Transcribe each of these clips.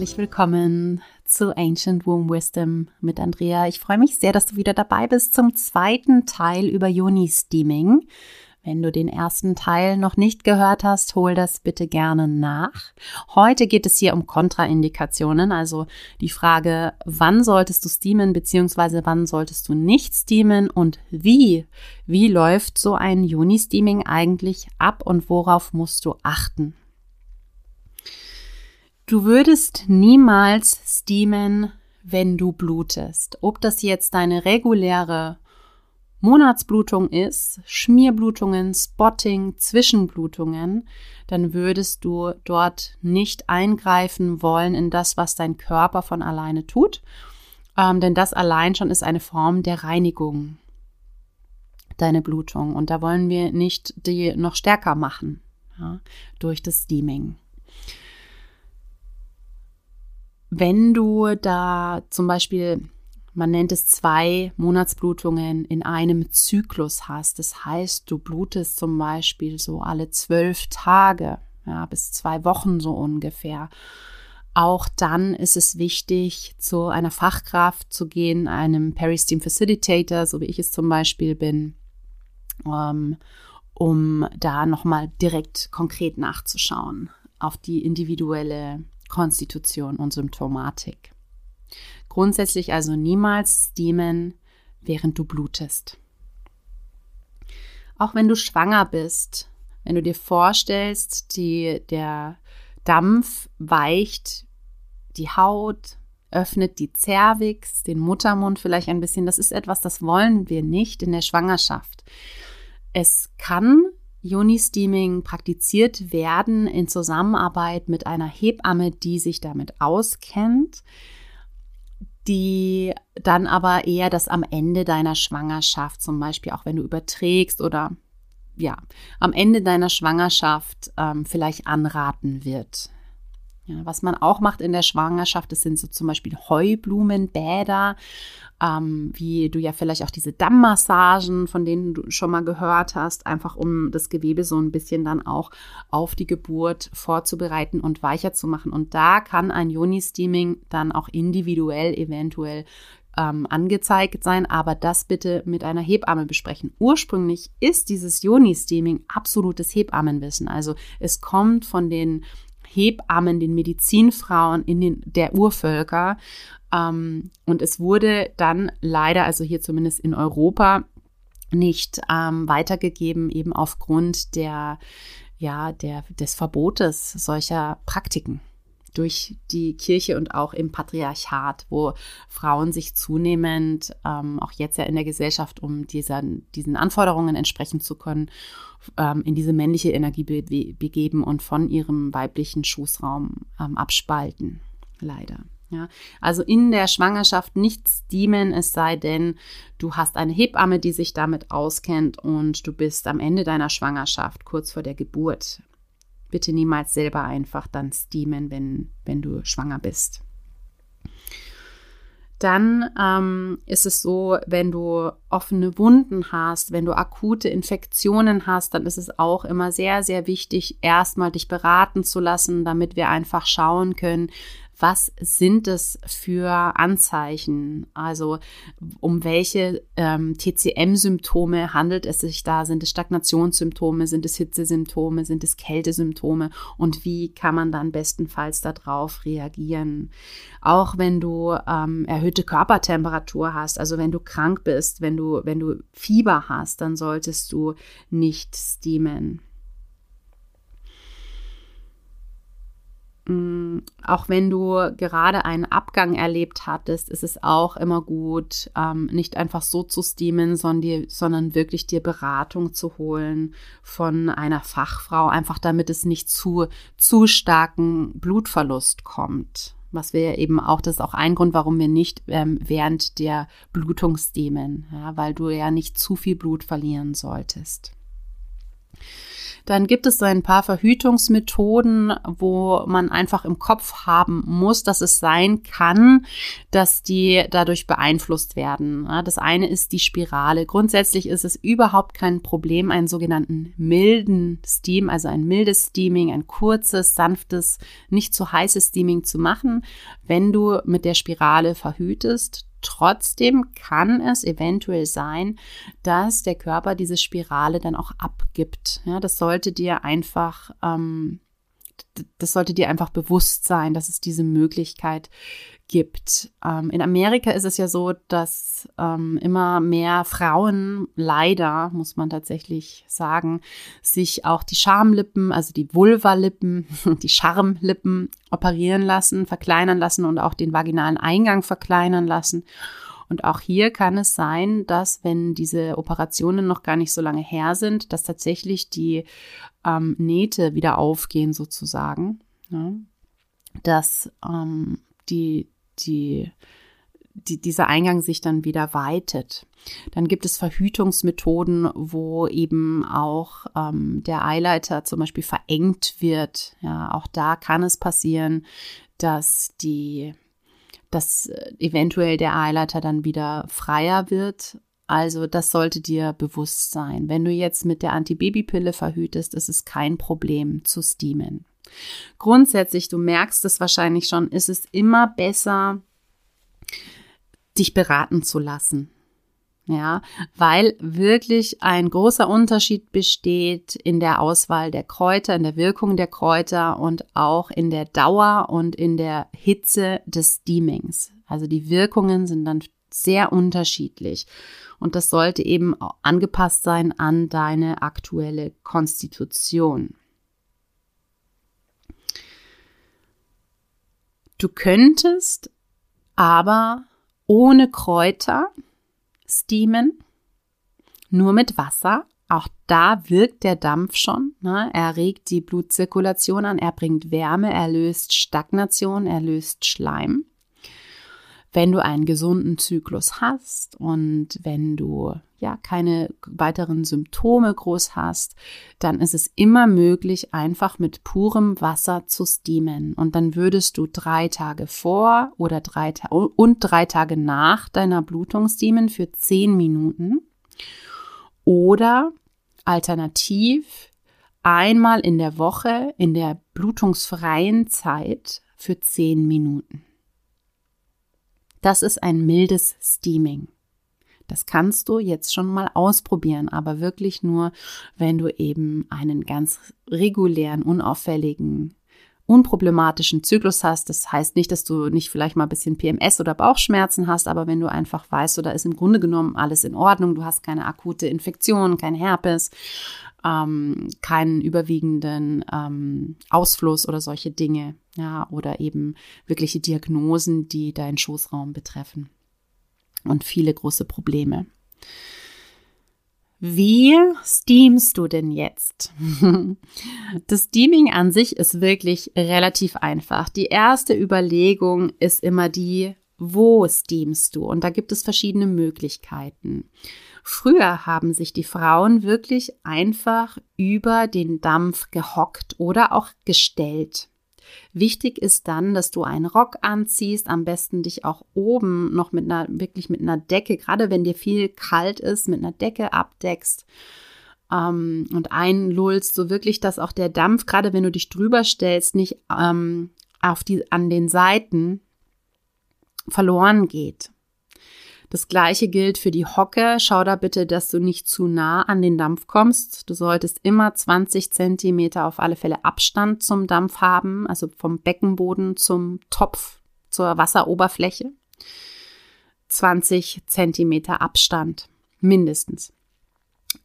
herzlich willkommen zu Ancient Womb Wisdom mit Andrea. Ich freue mich sehr, dass du wieder dabei bist zum zweiten Teil über Yoni Steaming. Wenn du den ersten Teil noch nicht gehört hast, hol das bitte gerne nach. Heute geht es hier um Kontraindikationen, also die Frage, wann solltest du steamen bzw. wann solltest du nicht steamen und wie? Wie läuft so ein Juni-Steaming eigentlich ab und worauf musst du achten? Du würdest niemals steamen, wenn du blutest. Ob das jetzt deine reguläre Monatsblutung ist, Schmierblutungen, Spotting, Zwischenblutungen, dann würdest du dort nicht eingreifen wollen in das, was dein Körper von alleine tut. Ähm, denn das allein schon ist eine Form der Reinigung, deine Blutung. Und da wollen wir nicht die noch stärker machen ja, durch das Steaming. Wenn du da zum Beispiel man nennt es zwei Monatsblutungen in einem Zyklus hast. Das heißt, du blutest zum Beispiel so alle zwölf Tage, ja, bis zwei Wochen so ungefähr. Auch dann ist es wichtig, zu einer Fachkraft zu gehen, einem Peristeam Facilitator, so wie ich es zum Beispiel bin, ähm, um da nochmal direkt konkret nachzuschauen auf die individuelle Konstitution und Symptomatik. Grundsätzlich also niemals steamen, während du blutest. Auch wenn du schwanger bist, wenn du dir vorstellst, die, der Dampf weicht die Haut, öffnet die Cervix, den Muttermund vielleicht ein bisschen. Das ist etwas, das wollen wir nicht in der Schwangerschaft. Es kann Juni-Steaming praktiziert werden in Zusammenarbeit mit einer Hebamme, die sich damit auskennt die dann aber eher das am Ende deiner Schwangerschaft, zum Beispiel auch wenn du überträgst oder ja, am Ende deiner Schwangerschaft ähm, vielleicht anraten wird. Ja, was man auch macht in der Schwangerschaft, das sind so zum Beispiel Heublumenbäder, ähm, wie du ja vielleicht auch diese Dammmassagen, von denen du schon mal gehört hast, einfach um das Gewebe so ein bisschen dann auch auf die Geburt vorzubereiten und weicher zu machen. Und da kann ein Yoni-Steaming dann auch individuell eventuell ähm, angezeigt sein, aber das bitte mit einer Hebamme besprechen. Ursprünglich ist dieses Yoni-Steaming absolutes Hebammenwissen. Also es kommt von den Hebammen, den Medizinfrauen in den, der Urvölker. Ähm, und es wurde dann leider, also hier zumindest in Europa, nicht ähm, weitergegeben, eben aufgrund der, ja, der, des Verbotes solcher Praktiken durch die Kirche und auch im Patriarchat, wo Frauen sich zunehmend, ähm, auch jetzt ja in der Gesellschaft, um dieser, diesen Anforderungen entsprechen zu können, ähm, in diese männliche Energie be begeben und von ihrem weiblichen Schoßraum ähm, abspalten. Leider. Ja, also in der Schwangerschaft nichts steamen, es sei denn, du hast eine Hebamme, die sich damit auskennt und du bist am Ende deiner Schwangerschaft, kurz vor der Geburt, bitte niemals selber einfach dann steamen, wenn, wenn du schwanger bist. Dann ähm, ist es so, wenn du offene Wunden hast, wenn du akute Infektionen hast, dann ist es auch immer sehr, sehr wichtig, erstmal dich beraten zu lassen, damit wir einfach schauen können, was sind es für Anzeichen? Also um welche ähm, TCM-Symptome handelt es sich da? Sind es Stagnationssymptome? Sind es Hitzesymptome? Sind es Kältesymptome? Und wie kann man dann bestenfalls darauf reagieren? Auch wenn du ähm, erhöhte Körpertemperatur hast, also wenn du krank bist, wenn du, wenn du Fieber hast, dann solltest du nicht steamen. Auch wenn du gerade einen Abgang erlebt hattest, ist es auch immer gut, ähm, nicht einfach so zu steamen, sondern, dir, sondern wirklich dir Beratung zu holen von einer Fachfrau, einfach damit es nicht zu, zu starken Blutverlust kommt. Was wir eben auch, das ist auch ein Grund, warum wir nicht ähm, während der Blutung steamen, ja, weil du ja nicht zu viel Blut verlieren solltest. Dann gibt es so ein paar Verhütungsmethoden, wo man einfach im Kopf haben muss, dass es sein kann, dass die dadurch beeinflusst werden. Das eine ist die Spirale. Grundsätzlich ist es überhaupt kein Problem, einen sogenannten milden Steam, also ein mildes Steaming, ein kurzes, sanftes, nicht zu heißes Steaming zu machen, wenn du mit der Spirale verhütest. Trotzdem kann es eventuell sein, dass der Körper diese Spirale dann auch abgibt. Ja, das sollte dir einfach, ähm, das sollte dir einfach bewusst sein, dass es diese Möglichkeit gibt. Ähm, in Amerika ist es ja so, dass ähm, immer mehr Frauen, leider muss man tatsächlich sagen, sich auch die Schamlippen, also die Vulvalippen, die Schamlippen operieren lassen, verkleinern lassen und auch den vaginalen Eingang verkleinern lassen. Und auch hier kann es sein, dass wenn diese Operationen noch gar nicht so lange her sind, dass tatsächlich die ähm, Nähte wieder aufgehen sozusagen. Ja? Dass ähm, die die, die, dieser Eingang sich dann wieder weitet. Dann gibt es Verhütungsmethoden, wo eben auch ähm, der Eileiter zum Beispiel verengt wird. Ja, auch da kann es passieren, dass die, dass eventuell der Eileiter dann wieder freier wird. Also das sollte dir bewusst sein. Wenn du jetzt mit der Antibabypille verhütest, ist es kein Problem zu steamen. Grundsätzlich, du merkst es wahrscheinlich schon, ist es immer besser, dich beraten zu lassen. Ja, weil wirklich ein großer Unterschied besteht in der Auswahl der Kräuter, in der Wirkung der Kräuter und auch in der Dauer und in der Hitze des Steamings. Also die Wirkungen sind dann sehr unterschiedlich und das sollte eben angepasst sein an deine aktuelle Konstitution. Du könntest aber ohne Kräuter steamen, nur mit Wasser. Auch da wirkt der Dampf schon. Ne? Er regt die Blutzirkulation an, er bringt Wärme, er löst Stagnation, er löst Schleim. Wenn du einen gesunden Zyklus hast und wenn du ja keine weiteren Symptome groß hast, dann ist es immer möglich, einfach mit purem Wasser zu steamen. Und dann würdest du drei Tage vor oder drei Ta und drei Tage nach deiner Blutung steamen für zehn Minuten. Oder alternativ einmal in der Woche in der blutungsfreien Zeit für zehn Minuten. Das ist ein mildes Steaming. Das kannst du jetzt schon mal ausprobieren, aber wirklich nur, wenn du eben einen ganz regulären, unauffälligen, unproblematischen Zyklus hast. Das heißt nicht, dass du nicht vielleicht mal ein bisschen PMS oder Bauchschmerzen hast, aber wenn du einfach weißt, so da ist im Grunde genommen alles in Ordnung, du hast keine akute Infektion, kein Herpes, ähm, keinen überwiegenden ähm, Ausfluss oder solche Dinge, ja, oder eben wirkliche Diagnosen, die deinen Schoßraum betreffen und viele große Probleme. Wie steamst du denn jetzt? Das Steaming an sich ist wirklich relativ einfach. Die erste Überlegung ist immer die, wo steamst du? Und da gibt es verschiedene Möglichkeiten. Früher haben sich die Frauen wirklich einfach über den Dampf gehockt oder auch gestellt. Wichtig ist dann, dass du einen Rock anziehst, am besten dich auch oben noch mit einer, wirklich mit einer Decke, gerade wenn dir viel kalt ist, mit einer Decke abdeckst ähm, und einlullst, so wirklich, dass auch der Dampf, gerade wenn du dich drüber stellst, nicht ähm, auf die, an den Seiten verloren geht. Das gleiche gilt für die Hocke. Schau da bitte, dass du nicht zu nah an den Dampf kommst. Du solltest immer 20 Zentimeter auf alle Fälle Abstand zum Dampf haben, also vom Beckenboden zum Topf, zur Wasseroberfläche. 20 Zentimeter Abstand mindestens.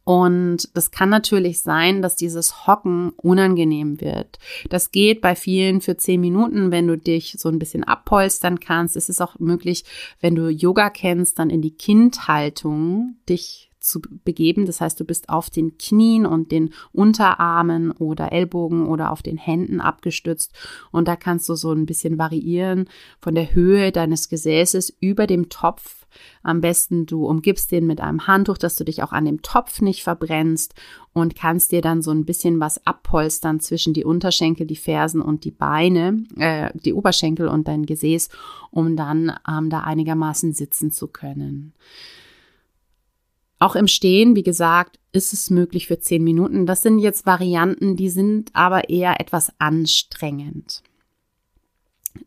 Und das kann natürlich sein, dass dieses Hocken unangenehm wird. Das geht bei vielen für zehn Minuten, wenn du dich so ein bisschen abpolstern kannst. Es ist auch möglich, wenn du Yoga kennst, dann in die Kindhaltung dich zu begeben. Das heißt, du bist auf den Knien und den Unterarmen oder Ellbogen oder auf den Händen abgestützt. Und da kannst du so ein bisschen variieren von der Höhe deines Gesäßes über dem Topf Am besten du umgibst den mit einem Handtuch, dass du dich auch an dem Topf nicht verbrennst und kannst dir dann so ein bisschen was abpolstern zwischen die Unterschenkel, die Fersen und die Beine, äh, die Oberschenkel und dein Gesäß, um dann ähm, da einigermaßen sitzen zu können. Auch im Stehen, wie gesagt, ist es möglich für zehn Minuten. Das sind jetzt Varianten, die sind aber eher etwas anstrengend.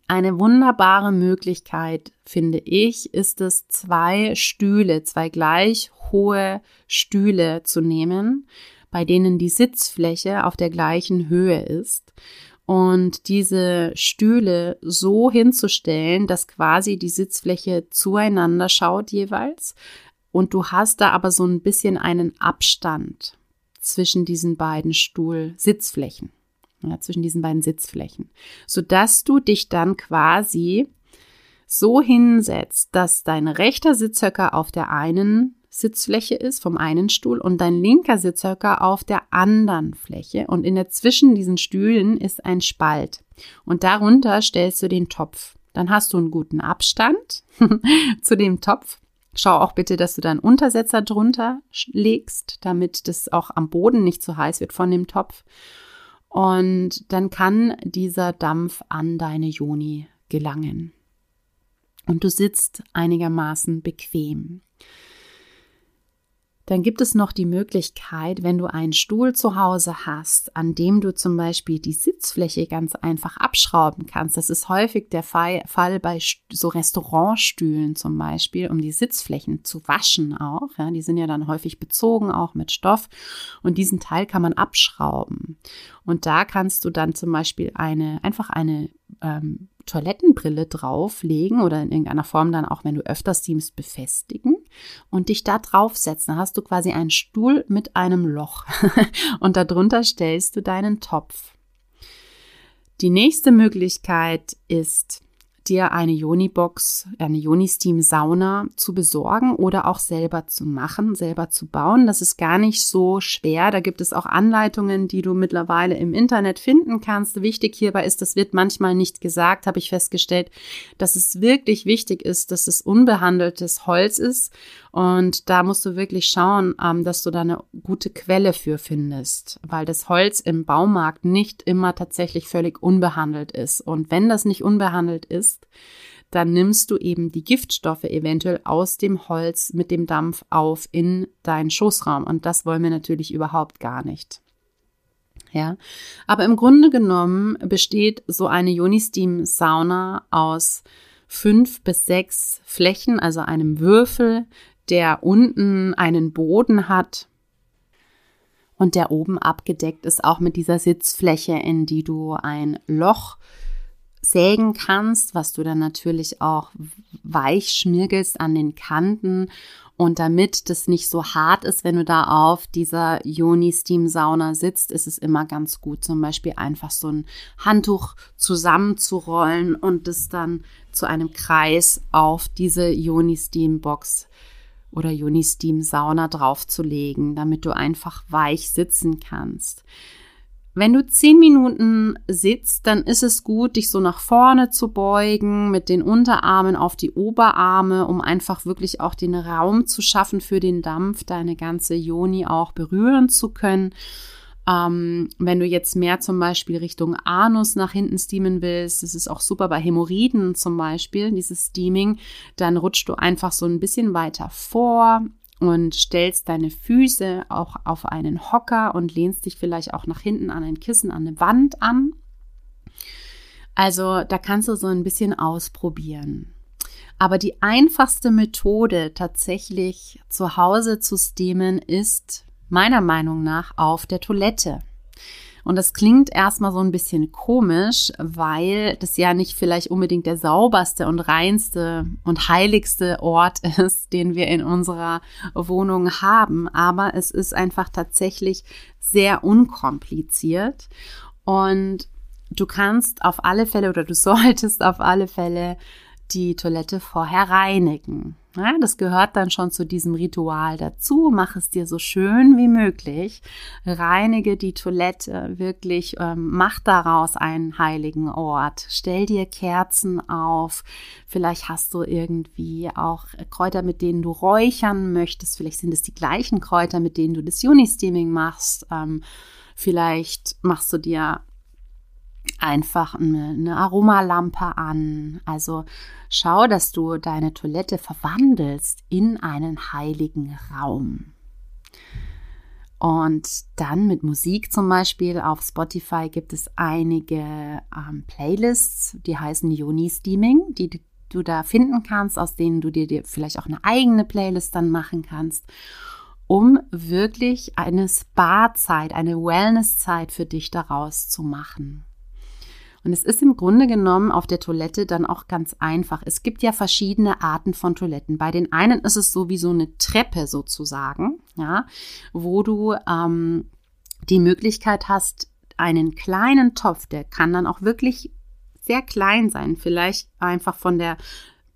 Eine wunderbare Möglichkeit, finde ich, ist es, zwei Stühle, zwei gleich hohe Stühle zu nehmen, bei denen die Sitzfläche auf der gleichen Höhe ist. Und diese Stühle so hinzustellen, dass quasi die Sitzfläche zueinander schaut jeweils. Und du hast da aber so ein bisschen einen Abstand zwischen diesen beiden Stuhl-Sitzflächen ja, zwischen diesen beiden Sitzflächen, sodass du dich dann quasi so hinsetzt, dass dein rechter Sitzhöcker auf der einen Sitzfläche ist, vom einen Stuhl, und dein linker Sitzhöcker auf der anderen Fläche. Und in der zwischen diesen Stühlen ist ein Spalt. Und darunter stellst du den Topf. Dann hast du einen guten Abstand zu dem Topf. Schau auch bitte, dass du deinen Untersetzer drunter legst, damit das auch am Boden nicht zu heiß wird von dem Topf. Und dann kann dieser Dampf an deine Joni gelangen. Und du sitzt einigermaßen bequem. Dann gibt es noch die Möglichkeit, wenn du einen Stuhl zu Hause hast, an dem du zum Beispiel die Sitzfläche ganz einfach abschrauben kannst. Das ist häufig der Fall bei so Restaurantstühlen zum Beispiel, um die Sitzflächen zu waschen auch. Ja, die sind ja dann häufig bezogen, auch mit Stoff. Und diesen Teil kann man abschrauben. Und da kannst du dann zum Beispiel eine, einfach eine ähm, Toilettenbrille drauflegen oder in irgendeiner Form dann auch, wenn du öfters siehst, befestigen und dich da draufsetzen. Da hast du quasi einen Stuhl mit einem Loch und darunter stellst du deinen Topf. Die nächste Möglichkeit ist, dir eine Joni-Box, eine Joni-Steam-Sauna zu besorgen oder auch selber zu machen, selber zu bauen. Das ist gar nicht so schwer. Da gibt es auch Anleitungen, die du mittlerweile im Internet finden kannst. Wichtig hierbei ist, das wird manchmal nicht gesagt, habe ich festgestellt, dass es wirklich wichtig ist, dass es unbehandeltes Holz ist. Und da musst du wirklich schauen, ähm, dass du da eine gute Quelle für findest, weil das Holz im Baumarkt nicht immer tatsächlich völlig unbehandelt ist. Und wenn das nicht unbehandelt ist, ist, dann nimmst du eben die Giftstoffe eventuell aus dem Holz mit dem Dampf auf in deinen Schoßraum. Und das wollen wir natürlich überhaupt gar nicht. Ja, aber im Grunde genommen besteht so eine Unisteam Sauna aus fünf bis sechs Flächen, also einem Würfel, der unten einen Boden hat und der oben abgedeckt ist, auch mit dieser Sitzfläche, in die du ein Loch sägen kannst, was du dann natürlich auch weich schmirgelst an den Kanten. Und damit das nicht so hart ist, wenn du da auf dieser Yoni Steam Sauna sitzt, ist es immer ganz gut, zum Beispiel einfach so ein Handtuch zusammenzurollen und das dann zu einem Kreis auf diese Yoni Steam Box oder Yoni Steam Sauna draufzulegen, damit du einfach weich sitzen kannst. Wenn du zehn Minuten sitzt, dann ist es gut, dich so nach vorne zu beugen, mit den Unterarmen auf die Oberarme, um einfach wirklich auch den Raum zu schaffen für den Dampf, deine ganze Joni auch berühren zu können. Ähm, wenn du jetzt mehr zum Beispiel Richtung Anus nach hinten steamen willst, das ist auch super bei Hämorrhoiden zum Beispiel, dieses Steaming, dann rutschst du einfach so ein bisschen weiter vor, und stellst deine Füße auch auf einen Hocker und lehnst dich vielleicht auch nach hinten an ein Kissen, an eine Wand an. Also da kannst du so ein bisschen ausprobieren. Aber die einfachste Methode tatsächlich zu Hause zu steamen ist meiner Meinung nach auf der Toilette. Und das klingt erstmal so ein bisschen komisch, weil das ja nicht vielleicht unbedingt der sauberste und reinste und heiligste Ort ist, den wir in unserer Wohnung haben. Aber es ist einfach tatsächlich sehr unkompliziert. Und du kannst auf alle Fälle oder du solltest auf alle Fälle die Toilette vorher reinigen. Ja, das gehört dann schon zu diesem Ritual dazu. Mach es dir so schön wie möglich. Reinige die Toilette wirklich. Ähm, mach daraus einen heiligen Ort. Stell dir Kerzen auf. Vielleicht hast du irgendwie auch Kräuter, mit denen du räuchern möchtest. Vielleicht sind es die gleichen Kräuter, mit denen du das Uni-Steaming machst. Ähm, vielleicht machst du dir einfach eine, eine Aromalampe an. Also schau, dass du deine Toilette verwandelst in einen heiligen Raum. Und dann mit Musik zum Beispiel auf Spotify gibt es einige ähm, Playlists, die heißen Yoni Steaming, die du da finden kannst, aus denen du dir, dir vielleicht auch eine eigene Playlist dann machen kannst, um wirklich eine Spa-Zeit, eine Wellness-Zeit für dich daraus zu machen. Und es ist im Grunde genommen auf der Toilette dann auch ganz einfach. Es gibt ja verschiedene Arten von Toiletten. Bei den einen ist es so wie so eine Treppe sozusagen, ja, wo du ähm, die Möglichkeit hast, einen kleinen Topf, der kann dann auch wirklich sehr klein sein, vielleicht einfach von der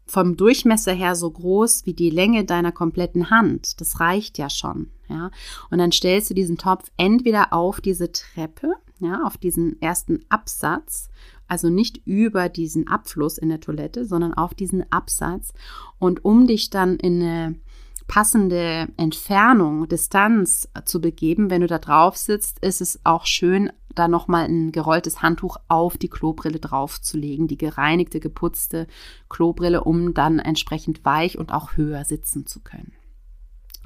vom Durchmesser her so groß wie die Länge deiner kompletten Hand. Das reicht ja schon, ja. Und dann stellst du diesen Topf entweder auf diese Treppe ja, auf diesen ersten Absatz, also nicht über diesen Abfluss in der Toilette, sondern auf diesen Absatz. Und um dich dann in eine passende Entfernung, Distanz zu begeben, wenn du da drauf sitzt, ist es auch schön, da nochmal ein gerolltes Handtuch auf die Klobrille draufzulegen, die gereinigte, geputzte Klobrille, um dann entsprechend weich und auch höher sitzen zu können.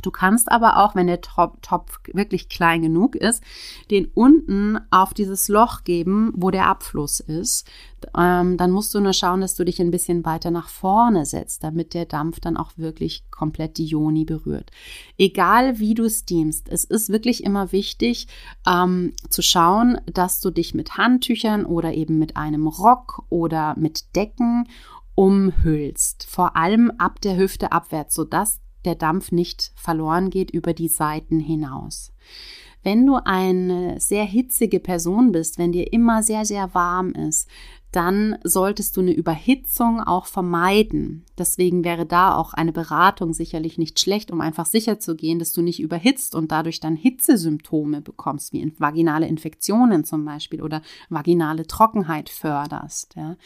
Du kannst aber auch, wenn der Topf wirklich klein genug ist, den unten auf dieses Loch geben, wo der Abfluss ist. Ähm, dann musst du nur schauen, dass du dich ein bisschen weiter nach vorne setzt, damit der Dampf dann auch wirklich komplett die Joni berührt. Egal wie du steamst, es ist wirklich immer wichtig ähm, zu schauen, dass du dich mit Handtüchern oder eben mit einem Rock oder mit Decken umhüllst. Vor allem ab der Hüfte abwärts, sodass der Dampf nicht verloren geht über die Seiten hinaus. Wenn du eine sehr hitzige Person bist, wenn dir immer sehr, sehr warm ist, dann solltest du eine Überhitzung auch vermeiden. Deswegen wäre da auch eine Beratung sicherlich nicht schlecht, um einfach sicher zu gehen, dass du nicht überhitzt und dadurch dann Hitzesymptome bekommst, wie vaginale Infektionen zum Beispiel oder vaginale Trockenheit förderst. Ja.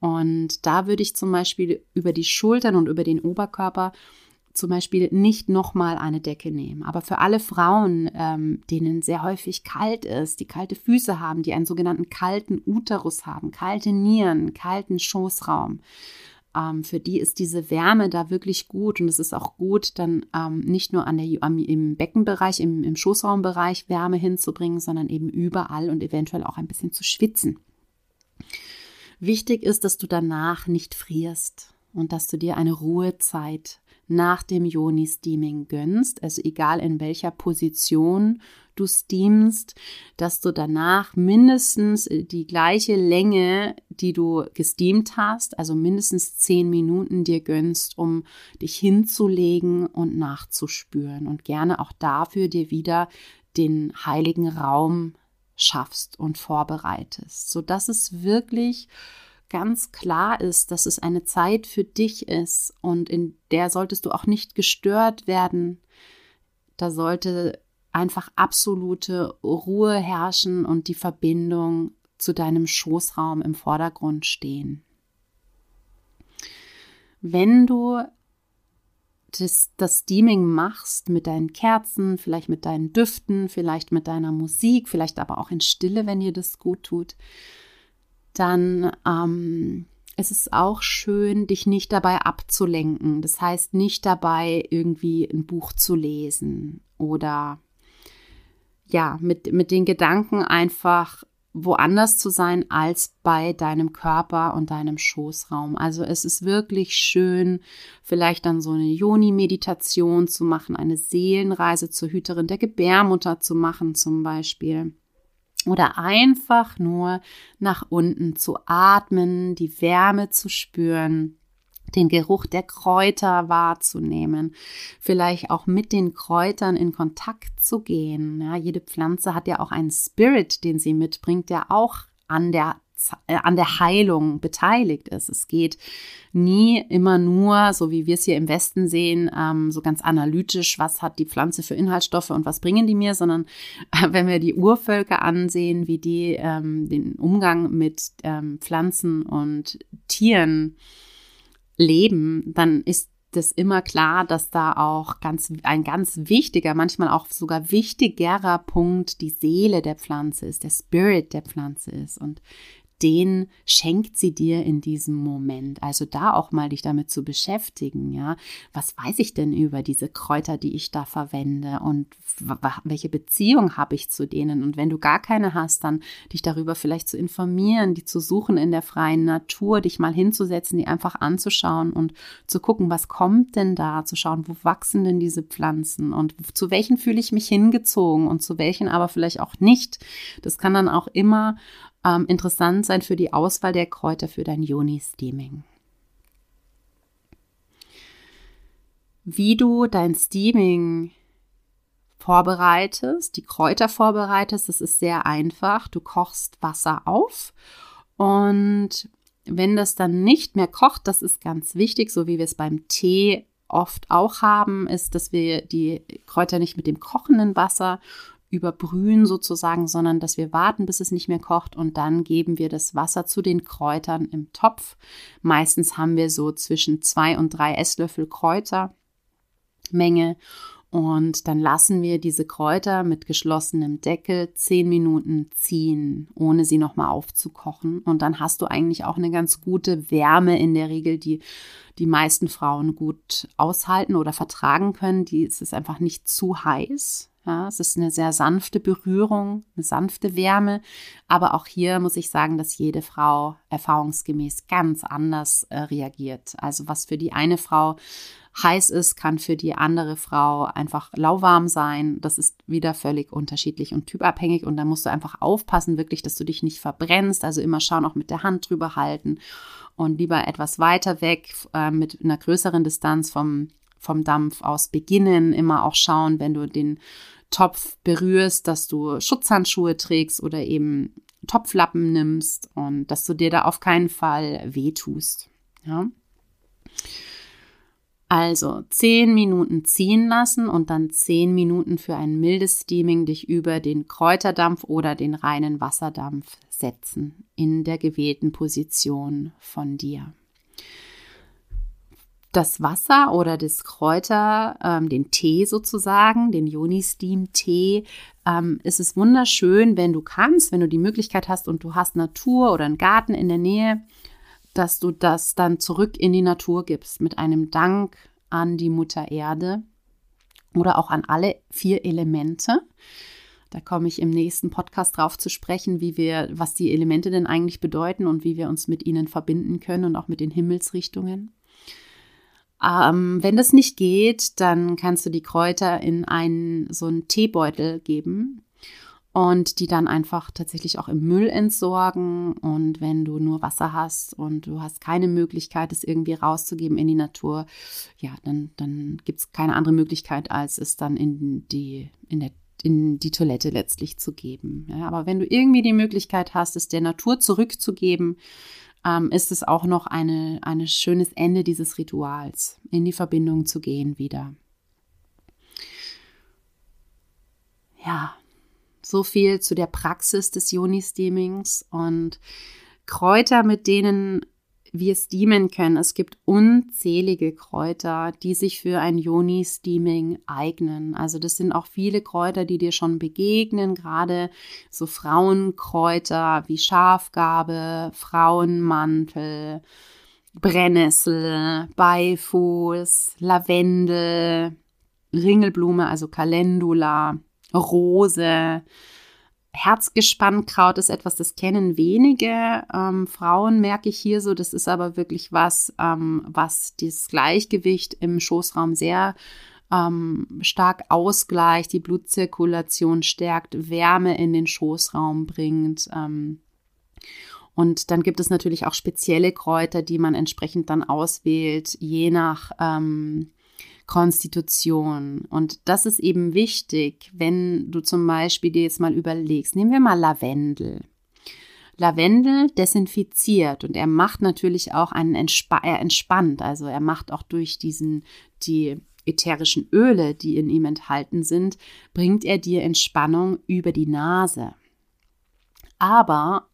Und da würde ich zum Beispiel über die Schultern und über den Oberkörper zum Beispiel nicht nochmal eine Decke nehmen. Aber für alle Frauen, ähm, denen sehr häufig kalt ist, die kalte Füße haben, die einen sogenannten kalten Uterus haben, kalte Nieren, kalten Schoßraum, ähm, für die ist diese Wärme da wirklich gut. Und es ist auch gut, dann ähm, nicht nur an der, am, im Beckenbereich, im, im Schoßraumbereich Wärme hinzubringen, sondern eben überall und eventuell auch ein bisschen zu schwitzen. Wichtig ist, dass du danach nicht frierst und dass du dir eine Ruhezeit nach dem Yoni-Steaming gönnst, also egal in welcher Position du steamst, dass du danach mindestens die gleiche Länge, die du gesteamt hast, also mindestens zehn Minuten dir gönnst, um dich hinzulegen und nachzuspüren und gerne auch dafür dir wieder den heiligen Raum schaffst und vorbereitest, so dass es wirklich ganz klar ist, dass es eine Zeit für dich ist und in der solltest du auch nicht gestört werden. Da sollte einfach absolute Ruhe herrschen und die Verbindung zu deinem Schoßraum im Vordergrund stehen. Wenn du das, das Steaming machst mit deinen Kerzen, vielleicht mit deinen Düften, vielleicht mit deiner Musik, vielleicht aber auch in Stille, wenn dir das gut tut, dann ähm, es ist auch schön, dich nicht dabei abzulenken. Das heißt, nicht dabei irgendwie ein Buch zu lesen oder ja, mit, mit den Gedanken einfach woanders zu sein als bei deinem Körper und deinem Schoßraum. Also es ist wirklich schön, vielleicht dann so eine Yoni-Meditation zu machen, eine Seelenreise zur Hüterin der Gebärmutter zu machen zum Beispiel oder einfach nur nach unten zu atmen, die Wärme zu spüren, den Geruch der Kräuter wahrzunehmen, vielleicht auch mit den Kräutern in Kontakt zu gehen. Ja, jede Pflanze hat ja auch einen Spirit, den sie mitbringt, der auch an der an der Heilung beteiligt ist. Es geht nie immer nur, so wie wir es hier im Westen sehen, ähm, so ganz analytisch, was hat die Pflanze für Inhaltsstoffe und was bringen die mir, sondern äh, wenn wir die Urvölker ansehen, wie die ähm, den Umgang mit ähm, Pflanzen und Tieren leben, dann ist das immer klar, dass da auch ganz, ein ganz wichtiger, manchmal auch sogar wichtigerer Punkt die Seele der Pflanze ist, der Spirit der Pflanze ist. Und den schenkt sie dir in diesem Moment. Also da auch mal dich damit zu beschäftigen, ja. Was weiß ich denn über diese Kräuter, die ich da verwende und welche Beziehung habe ich zu denen? Und wenn du gar keine hast, dann dich darüber vielleicht zu informieren, die zu suchen in der freien Natur, dich mal hinzusetzen, die einfach anzuschauen und zu gucken, was kommt denn da, zu schauen, wo wachsen denn diese Pflanzen und zu welchen fühle ich mich hingezogen und zu welchen aber vielleicht auch nicht. Das kann dann auch immer ähm, interessant sein für die Auswahl der Kräuter für dein Yoni-Steaming. Wie du dein Steaming vorbereitest, die Kräuter vorbereitest, das ist sehr einfach. Du kochst Wasser auf und wenn das dann nicht mehr kocht, das ist ganz wichtig, so wie wir es beim Tee oft auch haben, ist, dass wir die Kräuter nicht mit dem kochenden Wasser überbrühen sozusagen, sondern dass wir warten, bis es nicht mehr kocht und dann geben wir das Wasser zu den Kräutern im Topf. Meistens haben wir so zwischen zwei und drei Esslöffel Kräutermenge und dann lassen wir diese Kräuter mit geschlossenem Deckel zehn Minuten ziehen, ohne sie nochmal aufzukochen. Und dann hast du eigentlich auch eine ganz gute Wärme in der Regel, die die meisten Frauen gut aushalten oder vertragen können. Die, es ist einfach nicht zu heiß. Ja, es ist eine sehr sanfte Berührung, eine sanfte Wärme. Aber auch hier muss ich sagen, dass jede Frau erfahrungsgemäß ganz anders äh, reagiert. Also was für die eine Frau heiß ist, kann für die andere Frau einfach lauwarm sein. Das ist wieder völlig unterschiedlich und typabhängig. Und da musst du einfach aufpassen, wirklich, dass du dich nicht verbrennst. Also immer schauen, auch mit der Hand drüber halten und lieber etwas weiter weg äh, mit einer größeren Distanz vom vom Dampf aus beginnen. Immer auch schauen, wenn du den Topf berührst, dass du Schutzhandschuhe trägst oder eben Topflappen nimmst und dass du dir da auf keinen Fall wehtust. Ja. Also zehn Minuten ziehen lassen und dann zehn Minuten für ein mildes Steaming dich über den Kräuterdampf oder den reinen Wasserdampf setzen in der gewählten Position von dir das Wasser oder das Kräuter, ähm, den Tee sozusagen, den Yoni-Steam-Tee, ähm, ist es wunderschön, wenn du kannst, wenn du die Möglichkeit hast und du hast Natur oder einen Garten in der Nähe, dass du das dann zurück in die Natur gibst mit einem Dank an die Mutter Erde oder auch an alle vier Elemente. Da komme ich im nächsten Podcast drauf zu sprechen, wie wir, was die Elemente denn eigentlich bedeuten und wie wir uns mit ihnen verbinden können und auch mit den Himmelsrichtungen. Ähm, wenn das nicht geht, dann kannst du die Kräuter in einen so einen Teebeutel geben und die dann einfach tatsächlich auch im Müll entsorgen. Und wenn du nur Wasser hast und du hast keine Möglichkeit, es irgendwie rauszugeben in die Natur, ja, dann, dann gibt es keine andere Möglichkeit, als es dann in die, in der in die Toilette letztlich zu geben. Ja, aber wenn du irgendwie die Möglichkeit hast, es der Natur zurückzugeben, ähm, ist es auch noch ein eine schönes Ende dieses Rituals, in die Verbindung zu gehen wieder. Ja, so viel zu der Praxis des Yoni-Steamings und Kräuter, mit denen wir steamen können. Es gibt unzählige Kräuter, die sich für ein Yoni-Steaming eignen. Also das sind auch viele Kräuter, die dir schon begegnen, gerade so Frauenkräuter wie Schafgabe, Frauenmantel, Brennnessel, Beifuß, Lavendel, Ringelblume, also Calendula, Rose, Herzgespannkraut ist etwas, das kennen wenige ähm, Frauen, merke ich hier so. Das ist aber wirklich was, ähm, was das Gleichgewicht im Schoßraum sehr ähm, stark ausgleicht, die Blutzirkulation stärkt, Wärme in den Schoßraum bringt. Ähm, und dann gibt es natürlich auch spezielle Kräuter, die man entsprechend dann auswählt, je nach ähm, Konstitution. Und das ist eben wichtig, wenn du zum Beispiel dir jetzt mal überlegst, nehmen wir mal Lavendel. Lavendel desinfiziert und er macht natürlich auch einen Entspa er entspannt, also er macht auch durch diesen die ätherischen Öle, die in ihm enthalten sind, bringt er dir Entspannung über die Nase. Aber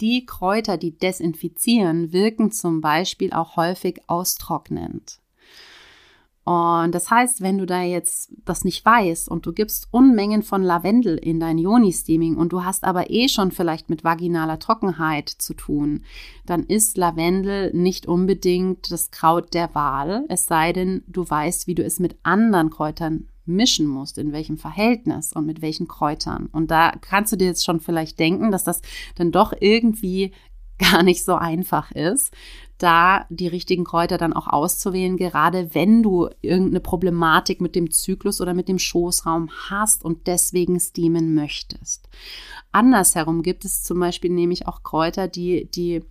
die Kräuter, die desinfizieren, wirken zum Beispiel auch häufig austrocknend. Und das heißt, wenn du da jetzt das nicht weißt und du gibst Unmengen von Lavendel in dein Yoni-Steaming und du hast aber eh schon vielleicht mit vaginaler Trockenheit zu tun, dann ist Lavendel nicht unbedingt das Kraut der Wahl, es sei denn, du weißt, wie du es mit anderen Kräutern mischen musst, in welchem Verhältnis und mit welchen Kräutern. Und da kannst du dir jetzt schon vielleicht denken, dass das dann doch irgendwie gar nicht so einfach ist, da die richtigen Kräuter dann auch auszuwählen, gerade wenn du irgendeine Problematik mit dem Zyklus oder mit dem Schoßraum hast und deswegen steamen möchtest. Andersherum gibt es zum Beispiel nämlich auch Kräuter, die die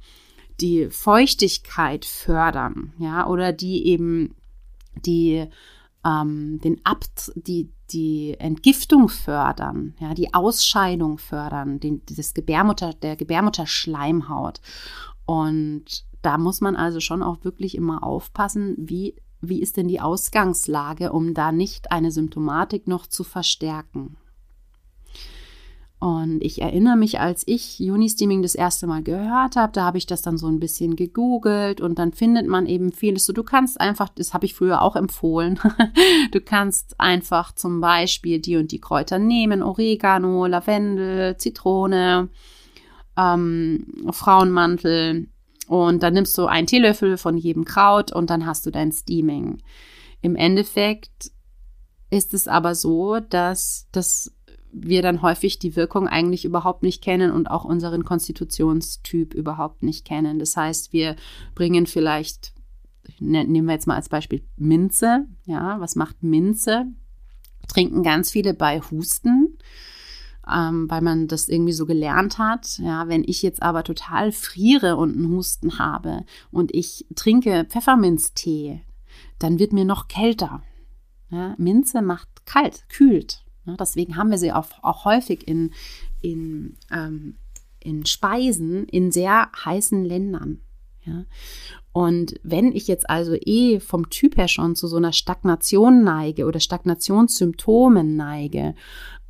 die Feuchtigkeit fördern, ja, oder die eben die ähm, den Abt, die, die Entgiftung fördern, ja, die Ausscheidung fördern, den, das Gebärmutter, der Gebärmutterschleimhaut. Und da muss man also schon auch wirklich immer aufpassen, wie, wie ist denn die Ausgangslage, um da nicht eine Symptomatik noch zu verstärken. Und ich erinnere mich, als ich Unisteaming das erste Mal gehört habe, da habe ich das dann so ein bisschen gegoogelt und dann findet man eben vieles so. Du kannst einfach, das habe ich früher auch empfohlen, du kannst einfach zum Beispiel die und die Kräuter nehmen, Oregano, Lavendel, Zitrone, ähm, Frauenmantel und dann nimmst du einen Teelöffel von jedem Kraut und dann hast du dein Steaming. Im Endeffekt ist es aber so, dass das wir dann häufig die Wirkung eigentlich überhaupt nicht kennen und auch unseren Konstitutionstyp überhaupt nicht kennen. Das heißt, wir bringen vielleicht, ne, nehmen wir jetzt mal als Beispiel Minze. Ja, was macht Minze? Trinken ganz viele bei Husten, ähm, weil man das irgendwie so gelernt hat. Ja, wenn ich jetzt aber total friere und einen Husten habe und ich trinke Pfefferminztee, dann wird mir noch kälter. Ja, Minze macht kalt, kühlt. Ne? Deswegen haben wir sie auch, auch häufig in, in, ähm, in Speisen in sehr heißen Ländern. Ja? Und wenn ich jetzt also eh vom Typ her schon zu so einer Stagnation neige oder Stagnationssymptomen neige,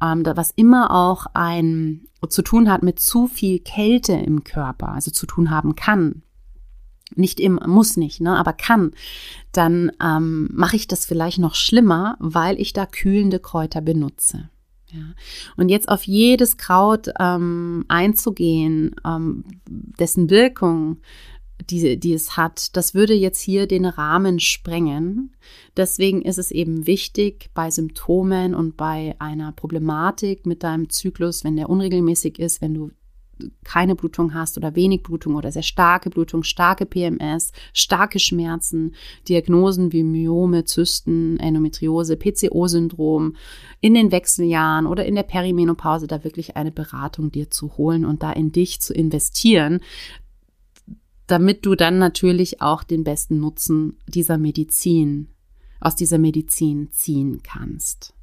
ähm, was immer auch ein zu tun hat mit zu viel Kälte im Körper, also zu tun haben kann, nicht immer, muss nicht, ne, aber kann, dann ähm, mache ich das vielleicht noch schlimmer, weil ich da kühlende Kräuter benutze. Ja. Und jetzt auf jedes Kraut ähm, einzugehen, ähm, dessen Wirkung die, die es hat, das würde jetzt hier den Rahmen sprengen. Deswegen ist es eben wichtig, bei Symptomen und bei einer Problematik mit deinem Zyklus, wenn der unregelmäßig ist, wenn du keine Blutung hast oder wenig Blutung oder sehr starke Blutung, starke PMS, starke Schmerzen, Diagnosen wie Myome, Zysten, Endometriose, PCO-Syndrom in den Wechseljahren oder in der Perimenopause da wirklich eine Beratung dir zu holen und da in dich zu investieren, damit du dann natürlich auch den besten Nutzen dieser Medizin, aus dieser Medizin ziehen kannst.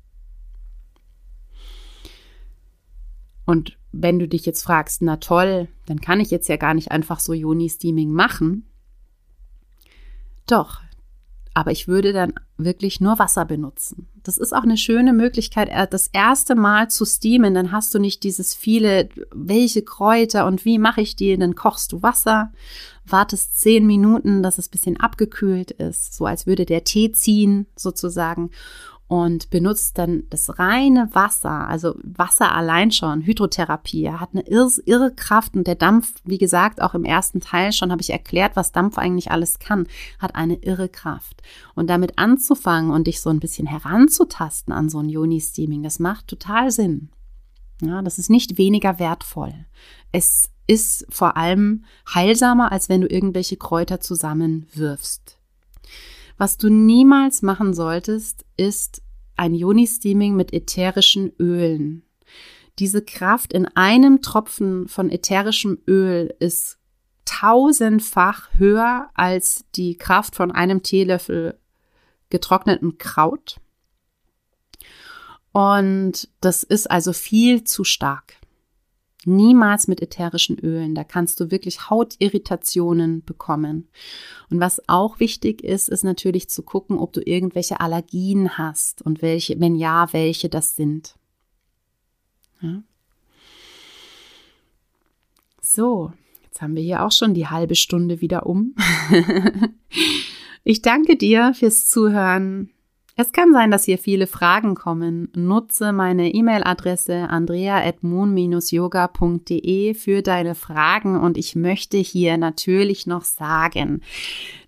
Und wenn du dich jetzt fragst, na toll, dann kann ich jetzt ja gar nicht einfach so Joni-Steaming machen. Doch, aber ich würde dann wirklich nur Wasser benutzen. Das ist auch eine schöne Möglichkeit, äh, das erste Mal zu steamen. Dann hast du nicht dieses viele, welche Kräuter und wie mache ich die. Dann kochst du Wasser, wartest zehn Minuten, dass es bisschen abgekühlt ist, so als würde der Tee ziehen sozusagen und benutzt dann das reine Wasser, also Wasser allein schon, Hydrotherapie, hat eine irre Kraft und der Dampf, wie gesagt, auch im ersten Teil schon habe ich erklärt, was Dampf eigentlich alles kann, hat eine irre Kraft. Und damit anzufangen und dich so ein bisschen heranzutasten an so ein Yoni-Steaming, das macht total Sinn. Ja, das ist nicht weniger wertvoll. Es ist vor allem heilsamer, als wenn du irgendwelche Kräuter zusammenwirfst. Was du niemals machen solltest, ist ein Yoni-Steaming mit ätherischen Ölen. Diese Kraft in einem Tropfen von ätherischem Öl ist tausendfach höher als die Kraft von einem Teelöffel getrockneten Kraut. Und das ist also viel zu stark. Niemals mit ätherischen Ölen. Da kannst du wirklich Hautirritationen bekommen. Und was auch wichtig ist, ist natürlich zu gucken, ob du irgendwelche Allergien hast und welche, wenn ja, welche das sind. Ja. So, jetzt haben wir hier auch schon die halbe Stunde wieder um. ich danke dir fürs Zuhören. Es kann sein, dass hier viele Fragen kommen. Nutze meine E-Mail-Adresse andrea.moon-yoga.de für deine Fragen und ich möchte hier natürlich noch sagen,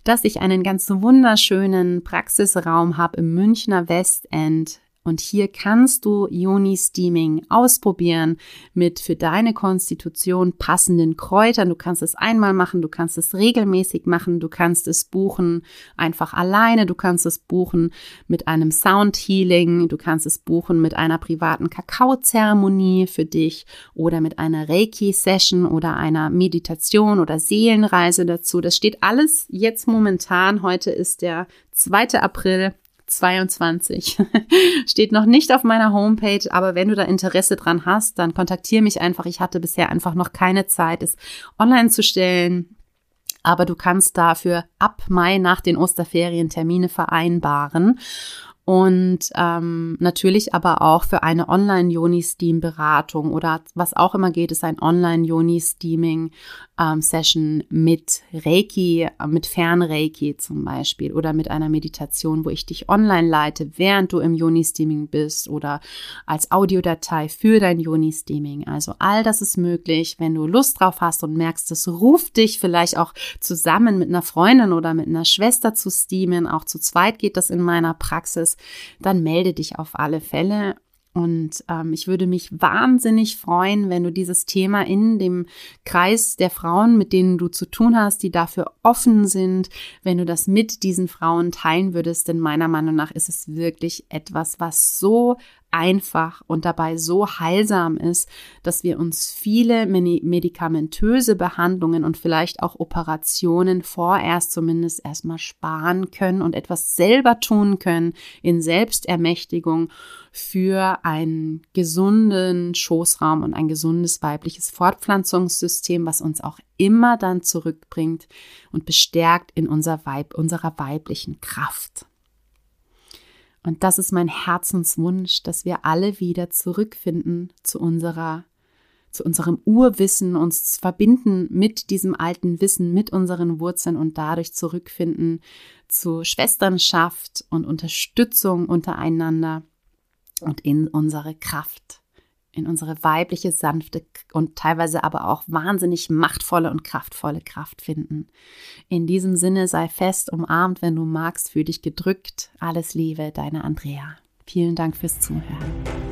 dass ich einen ganz wunderschönen Praxisraum habe im Münchner Westend und hier kannst du Yoni Steaming ausprobieren mit für deine Konstitution passenden Kräutern. Du kannst es einmal machen, du kannst es regelmäßig machen, du kannst es buchen einfach alleine, du kannst es buchen mit einem Sound Healing, du kannst es buchen mit einer privaten Kakaozeremonie für dich oder mit einer Reiki Session oder einer Meditation oder Seelenreise dazu. Das steht alles jetzt momentan. Heute ist der 2. April 22. Steht noch nicht auf meiner Homepage, aber wenn du da Interesse dran hast, dann kontaktiere mich einfach. Ich hatte bisher einfach noch keine Zeit, es online zu stellen. Aber du kannst dafür ab Mai nach den Osterferien Termine vereinbaren und ähm, natürlich aber auch für eine Online-Yoni-Steam-Beratung oder was auch immer geht, ist ein Online-Yoni-Steaming-Session ähm, mit Reiki, äh, mit Fernreiki zum Beispiel oder mit einer Meditation, wo ich dich online leite, während du im Yoni-Steaming bist oder als Audiodatei für dein Yoni-Steaming. Also all das ist möglich, wenn du Lust drauf hast und merkst, es ruft dich vielleicht auch zusammen mit einer Freundin oder mit einer Schwester zu steamen. Auch zu zweit geht das in meiner Praxis dann melde dich auf alle Fälle. Und ähm, ich würde mich wahnsinnig freuen, wenn du dieses Thema in dem Kreis der Frauen, mit denen du zu tun hast, die dafür offen sind, wenn du das mit diesen Frauen teilen würdest. Denn meiner Meinung nach ist es wirklich etwas, was so einfach und dabei so heilsam ist, dass wir uns viele medikamentöse Behandlungen und vielleicht auch Operationen vorerst zumindest erstmal sparen können und etwas selber tun können in Selbstermächtigung für einen gesunden Schoßraum und ein gesundes weibliches Fortpflanzungssystem, was uns auch immer dann zurückbringt und bestärkt in unser Weib, unserer weiblichen Kraft. Und das ist mein Herzenswunsch, dass wir alle wieder zurückfinden zu unserer zu unserem Urwissen, uns verbinden mit diesem alten Wissen, mit unseren Wurzeln und dadurch zurückfinden zu Schwesternschaft und Unterstützung untereinander und in unsere Kraft in unsere weibliche, sanfte und teilweise aber auch wahnsinnig machtvolle und kraftvolle Kraft finden. In diesem Sinne sei fest umarmt, wenn du magst, fühl dich gedrückt. Alles Liebe, deine Andrea. Vielen Dank fürs Zuhören.